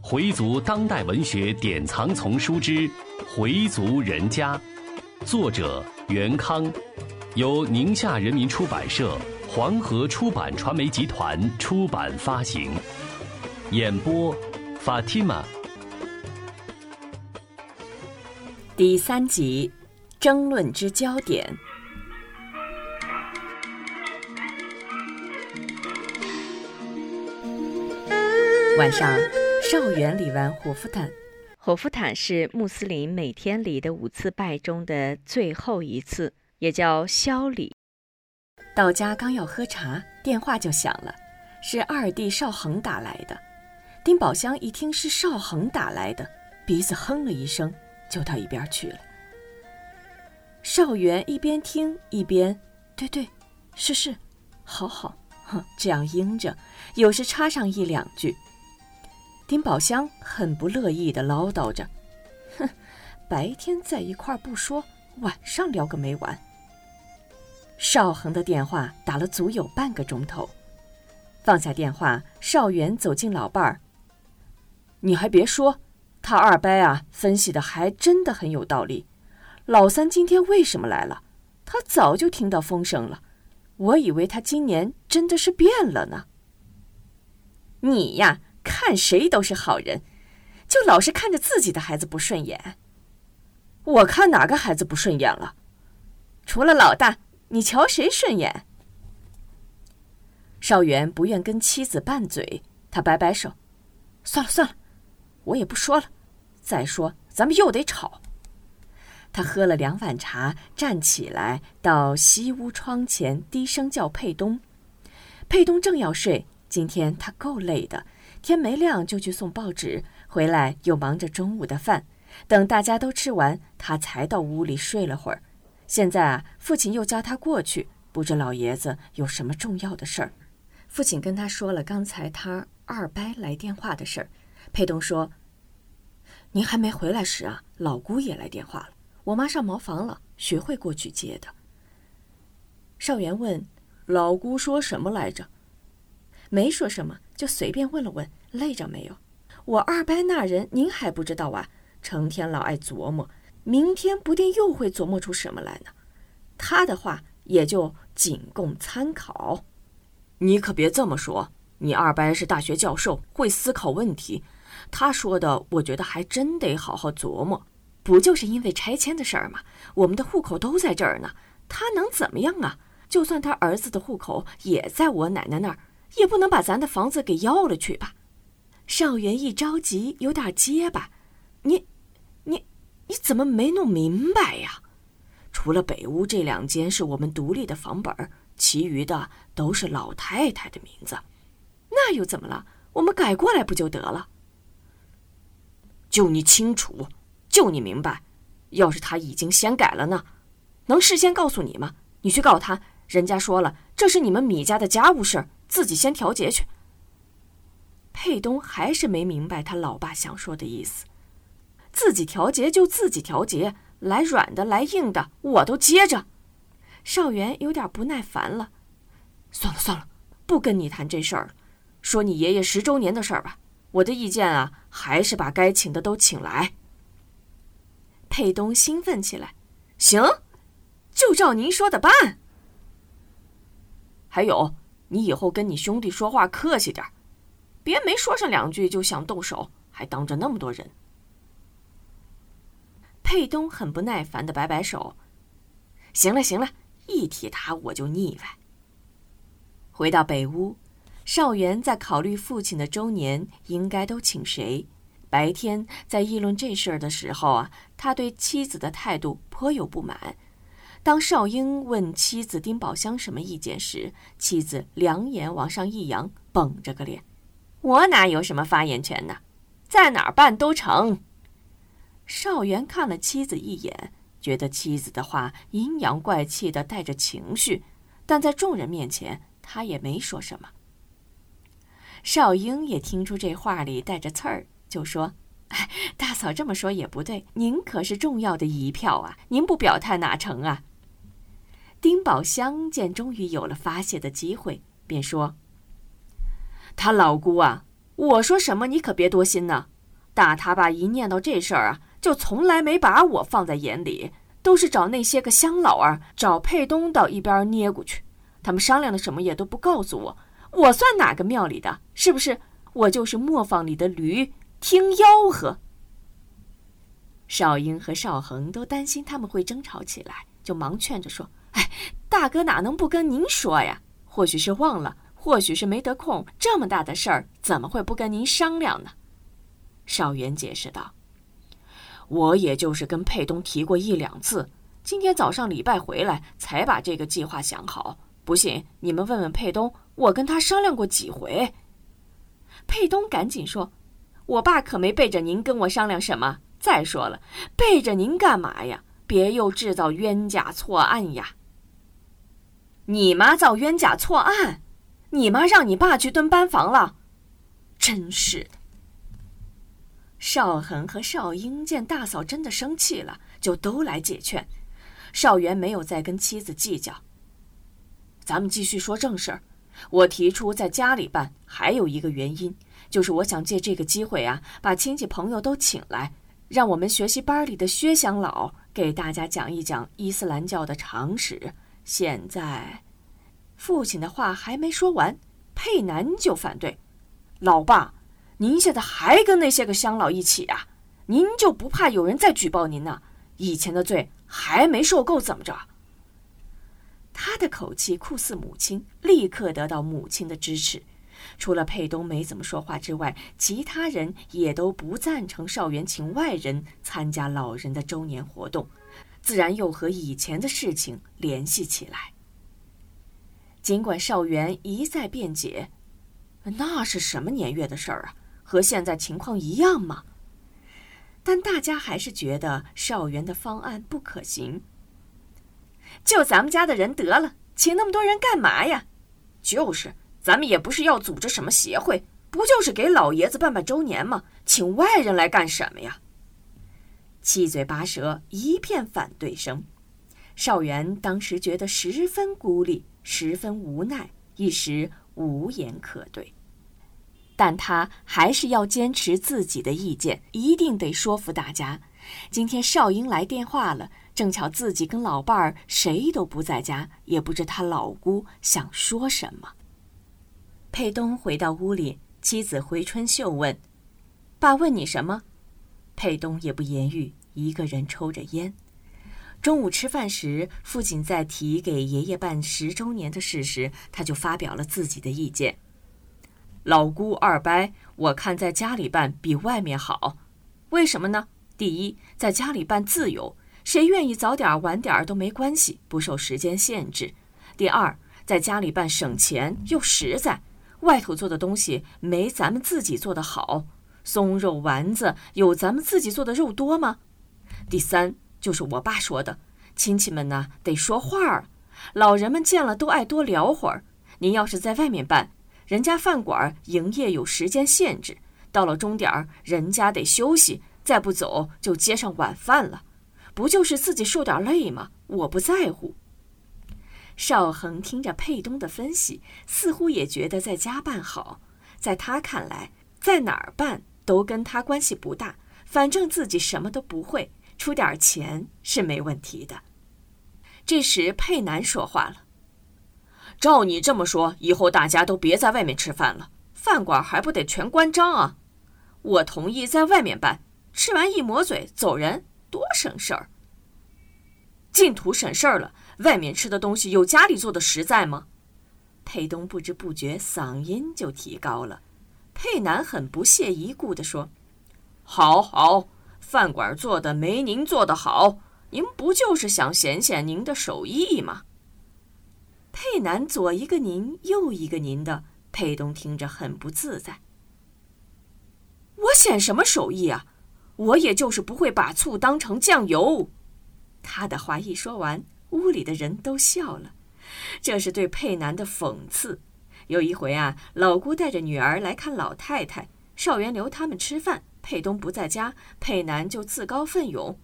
回族当代文学典藏丛书之《回族人家》，作者袁康，由宁夏人民出版社、黄河出版传媒集团出版发行。演播：Fatima。第三集，争论之焦点。晚上。少元礼完火夫坦，火夫坦是穆斯林每天礼的五次拜中的最后一次，也叫宵礼。到家刚要喝茶，电话就响了，是二弟邵恒打来的。丁宝香一听是邵恒打来的，鼻子哼了一声，就到一边去了。邵元一边听一边，对对，是是，好好，哼，这样应着，有时插上一两句。丁宝香很不乐意地唠叨着：“哼，白天在一块儿不说，晚上聊个没完。”邵恒的电话打了足有半个钟头，放下电话，邵元走进老伴儿：“你还别说，他二伯啊，分析的还真的很有道理。老三今天为什么来了？他早就听到风声了，我以为他今年真的是变了呢。你呀。”看谁都是好人，就老是看着自己的孩子不顺眼。我看哪个孩子不顺眼了？除了老大，你瞧谁顺眼？邵元不愿跟妻子拌嘴，他摆摆手：“算了算了，我也不说了。再说咱们又得吵。”他喝了两碗茶，站起来到西屋窗前，低声叫佩东。佩东正要睡，今天他够累的。天没亮就去送报纸，回来又忙着中午的饭。等大家都吃完，他才到屋里睡了会儿。现在啊，父亲又叫他过去，不知老爷子有什么重要的事儿。父亲跟他说了刚才他二伯来电话的事儿。佩东说：“您还没回来时啊，老姑也来电话了。我妈上茅房了，学会过去接的。”少元问：“老姑说什么来着？”没说什么，就随便问了问，累着没有？我二伯那人您还不知道啊？成天老爱琢磨，明天不定又会琢磨出什么来呢。他的话也就仅供参考。你可别这么说，你二伯是大学教授，会思考问题。他说的，我觉得还真得好好琢磨。不就是因为拆迁的事儿吗？我们的户口都在这儿呢，他能怎么样啊？就算他儿子的户口也在我奶奶那儿。也不能把咱的房子给要了去吧？少元一着急，有点结巴。你，你，你怎么没弄明白呀？除了北屋这两间是我们独立的房本其余的都是老太太的名字。那又怎么了？我们改过来不就得了？就你清楚，就你明白。要是他已经先改了呢？能事先告诉你吗？你去告他，人家说了，这是你们米家的家务事儿。自己先调节去。佩东还是没明白他老爸想说的意思，自己调节就自己调节，来软的来硬的我都接着。少元有点不耐烦了，算了算了，不跟你谈这事儿了，说你爷爷十周年的事儿吧。我的意见啊，还是把该请的都请来。佩东兴奋起来，行，就照您说的办。还有。你以后跟你兄弟说话客气点别没说上两句就想动手，还当着那么多人。佩东很不耐烦的摆摆手：“行了行了，一提他我就腻歪。”回到北屋，少元在考虑父亲的周年应该都请谁。白天在议论这事儿的时候啊，他对妻子的态度颇有不满。当少英问妻子丁宝香什么意见时，妻子两眼往上一扬，绷着个脸：“我哪有什么发言权呢？在哪儿办都成。”少元看了妻子一眼，觉得妻子的话阴阳怪气的，带着情绪，但在众人面前，他也没说什么。少英也听出这话里带着刺儿，就说：“哎，大嫂这么说也不对，您可是重要的一票啊，您不表态哪成啊？”丁宝香见终于有了发泄的机会，便说：“他老姑啊，我说什么你可别多心呢。大他爸一念到这事儿啊，就从来没把我放在眼里，都是找那些个乡老儿，找佩东到一边捏过去。他们商量的什么也都不告诉我，我算哪个庙里的？是不是？我就是磨坊里的驴，听吆喝。少英和少恒都担心他们会争吵起来，就忙劝着说：“哎，大哥哪能不跟您说呀？或许是忘了，或许是没得空。这么大的事儿，怎么会不跟您商量呢？”少元解释道：“我也就是跟佩东提过一两次，今天早上礼拜回来才把这个计划想好。不信你们问问佩东，我跟他商量过几回。”佩东赶紧说：“我爸可没背着您跟我商量什么。”再说了，背着您干嘛呀？别又制造冤假错案呀！你妈造冤假错案？你妈让你爸去蹲班房了？真是的！邵恒和邵英见大嫂真的生气了，就都来解劝。邵元没有再跟妻子计较。咱们继续说正事儿。我提出在家里办，还有一个原因，就是我想借这个机会啊，把亲戚朋友都请来。让我们学习班里的薛乡老给大家讲一讲伊斯兰教的常识。现在，父亲的话还没说完，佩南就反对：“老爸，您现在还跟那些个乡老一起啊？您就不怕有人再举报您呢？以前的罪还没受够，怎么着？”他的口气酷似母亲，立刻得到母亲的支持。除了佩东没怎么说话之外，其他人也都不赞成少元请外人参加老人的周年活动，自然又和以前的事情联系起来。尽管少元一再辩解，那是什么年月的事儿啊，和现在情况一样吗？但大家还是觉得少元的方案不可行。就咱们家的人得了，请那么多人干嘛呀？就是。咱们也不是要组织什么协会，不就是给老爷子办办周年吗？请外人来干什么呀？七嘴八舌，一片反对声。少元当时觉得十分孤立，十分无奈，一时无言可对。但他还是要坚持自己的意见，一定得说服大家。今天少英来电话了，正巧自己跟老伴儿谁都不在家，也不知他老姑想说什么。佩东回到屋里，妻子回春秀问：“爸问你什么？”佩东也不言语，一个人抽着烟。中午吃饭时，父亲在提给爷爷办十周年的事时，他就发表了自己的意见：“老姑二伯，我看在家里办比外面好。为什么呢？第一，在家里办自由，谁愿意早点晚点都没关系，不受时间限制；第二，在家里办省钱又实在。”外头做的东西没咱们自己做的好，松肉丸子有咱们自己做的肉多吗？第三就是我爸说的，亲戚们呢得说话儿，老人们见了都爱多聊会儿。您要是在外面办，人家饭馆营业有时间限制，到了钟点儿人家得休息，再不走就接上晚饭了，不就是自己受点累吗？我不在乎。邵恒听着佩东的分析，似乎也觉得在家办好。在他看来，在哪儿办都跟他关系不大，反正自己什么都不会，出点钱是没问题的。这时，佩南说话了：“照你这么说，以后大家都别在外面吃饭了，饭馆还不得全关张啊？我同意在外面办，吃完一抹嘴走人，多省事儿。净图省事儿了。”外面吃的东西有家里做的实在吗？佩东不知不觉嗓音就提高了。佩南很不屑一顾地说：“好好，饭馆做的没您做的好，您不就是想显显您的手艺吗？”佩南左一个您，右一个您的，佩东听着很不自在。我显什么手艺啊？我也就是不会把醋当成酱油。他的话一说完。屋里的人都笑了，这是对佩南的讽刺。有一回啊，老姑带着女儿来看老太太，少元留他们吃饭，佩东不在家，佩南就自告奋勇：“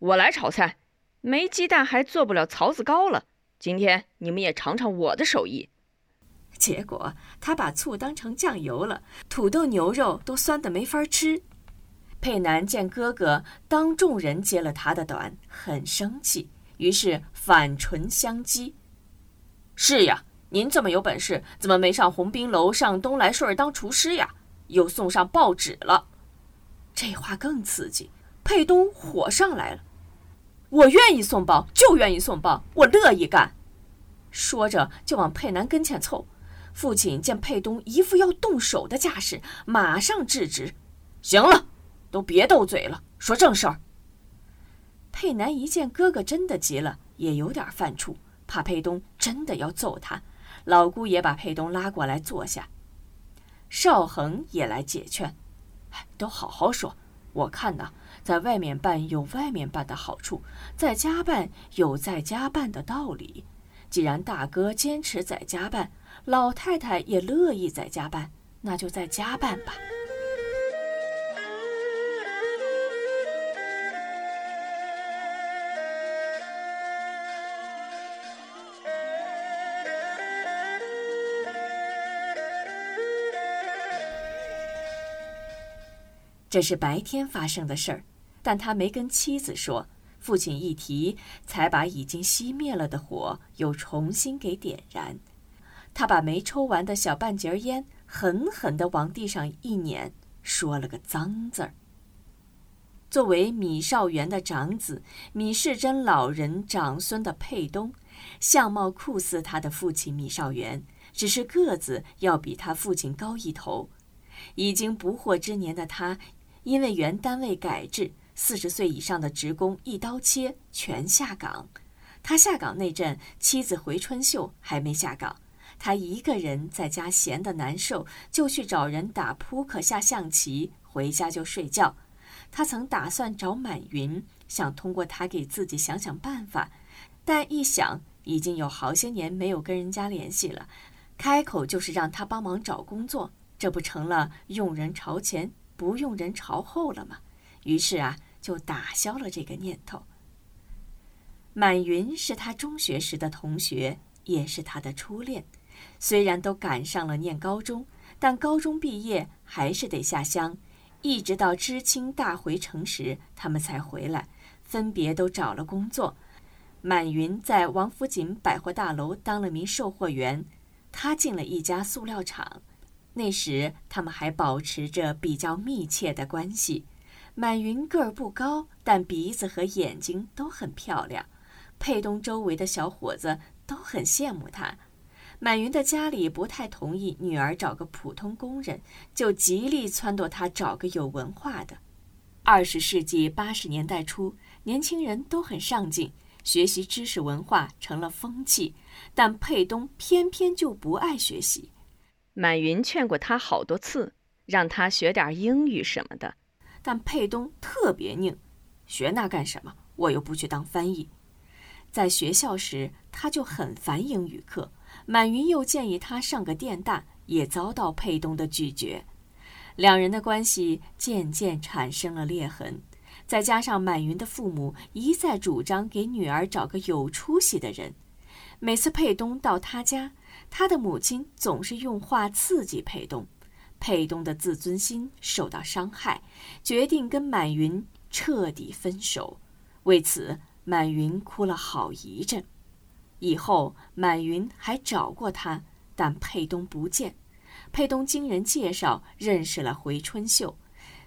我来炒菜，没鸡蛋还做不了槽子糕了。今天你们也尝尝我的手艺。”结果他把醋当成酱油了，土豆牛肉都酸得没法吃。佩南见哥哥当众人揭了他的短，很生气，于是反唇相讥：“是呀，您这么有本事，怎么没上红冰楼上东来顺当厨师呀？又送上报纸了。”这话更刺激，佩东火上来了：“我愿意送报，就愿意送报，我乐意干。”说着就往佩南跟前凑。父亲见佩东一副要动手的架势，马上制止：“行了。”都别斗嘴了，说正事儿。佩南一见哥哥真的急了，也有点犯怵，怕佩东真的要揍他。老姑也把佩东拉过来坐下，邵恒也来解劝：“，都好好说。我看呐，在外面办有外面办的好处，在家办有在家办的道理。既然大哥坚持在家办，老太太也乐意在家办，那就在家办吧。”这是白天发生的事儿，但他没跟妻子说。父亲一提，才把已经熄灭了的火又重新给点燃。他把没抽完的小半截烟狠狠地往地上一碾，说了个脏字儿。作为米少元的长子，米世珍老人长孙的佩东，相貌酷似他的父亲米少元，只是个子要比他父亲高一头。已经不惑之年的他。因为原单位改制，四十岁以上的职工一刀切全下岗。他下岗那阵，妻子回春秀还没下岗，他一个人在家闲得难受，就去找人打扑克、下象棋，回家就睡觉。他曾打算找满云，想通过他给自己想想办法，但一想，已经有好些年没有跟人家联系了，开口就是让他帮忙找工作，这不成了用人朝前？不用人朝后了吗？于是啊，就打消了这个念头。满云是他中学时的同学，也是他的初恋。虽然都赶上了念高中，但高中毕业还是得下乡，一直到知青大回城时，他们才回来，分别都找了工作。满云在王府井百货大楼当了名售货员，他进了一家塑料厂。那时他们还保持着比较密切的关系。满云个儿不高，但鼻子和眼睛都很漂亮。佩东周围的小伙子都很羡慕他。满云的家里不太同意女儿找个普通工人，就极力撺掇他找个有文化的。二十世纪八十年代初，年轻人都很上进，学习知识文化成了风气，但佩东偏偏就不爱学习。满云劝过他好多次，让他学点英语什么的，但佩东特别拧，学那干什么？我又不去当翻译。在学校时，他就很烦英语课。满云又建议他上个电大，也遭到佩东的拒绝。两人的关系渐渐产生了裂痕。再加上满云的父母一再主张给女儿找个有出息的人，每次佩东到他家。他的母亲总是用话刺激佩东，佩东的自尊心受到伤害，决定跟满云彻底分手。为此，满云哭了好一阵。以后，满云还找过他，但佩东不见。佩东经人介绍认识了回春秀，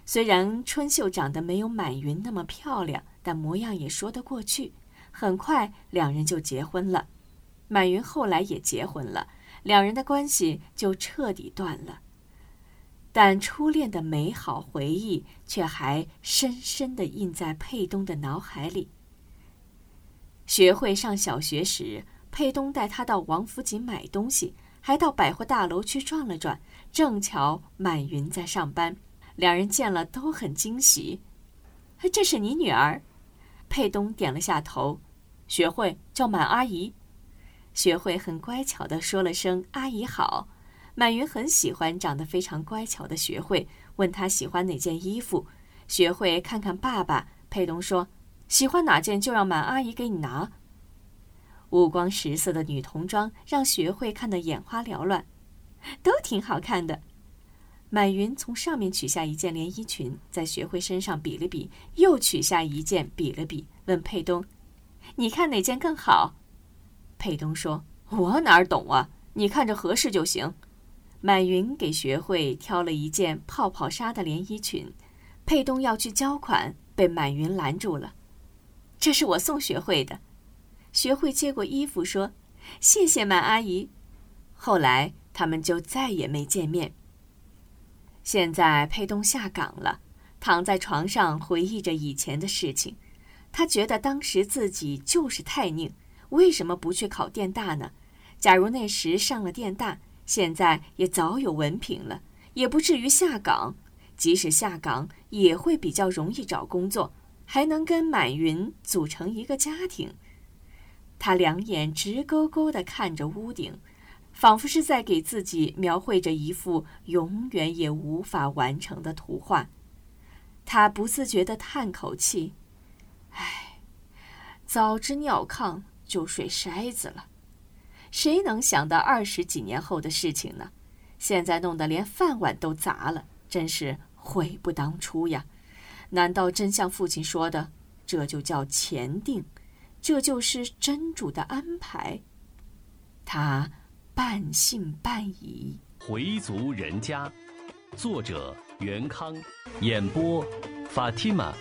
虽然春秀长得没有满云那么漂亮，但模样也说得过去。很快，两人就结婚了。满云后来也结婚了，两人的关系就彻底断了。但初恋的美好回忆却还深深地印在佩东的脑海里。学会上小学时，佩东带他到王府井买东西，还到百货大楼去转了转。正巧满云在上班，两人见了都很惊喜。这是你女儿？佩东点了下头。学会叫满阿姨。学会很乖巧地说了声“阿姨好”，满云很喜欢长得非常乖巧的学会，问他喜欢哪件衣服。学会看看爸爸，佩东说：“喜欢哪件就让满阿姨给你拿。”五光十色的女童装让学会看得眼花缭乱，都挺好看的。满云从上面取下一件连衣裙，在学会身上比了比，又取下一件比了比，问佩东：“你看哪件更好？”佩东说：“我哪儿懂啊，你看着合适就行。”满云给学会挑了一件泡泡纱的连衣裙，佩东要去交款，被满云拦住了。这是我送学会的。学会接过衣服说：“谢谢满阿姨。”后来他们就再也没见面。现在佩东下岗了，躺在床上回忆着以前的事情。他觉得当时自己就是太拧，为什么不去考电大呢？假如那时上了电大，现在也早有文凭了，也不至于下岗。即使下岗，也会比较容易找工作，还能跟满云组成一个家庭。他两眼直勾勾地看着屋顶。仿佛是在给自己描绘着一幅永远也无法完成的图画，他不自觉地叹口气：“唉，早知尿炕就睡筛子了。谁能想到二十几年后的事情呢？现在弄得连饭碗都砸了，真是悔不当初呀！难道真像父亲说的，这就叫前定，这就是真主的安排？他。”半信半疑。回族人家，作者袁康，演播法蒂玛。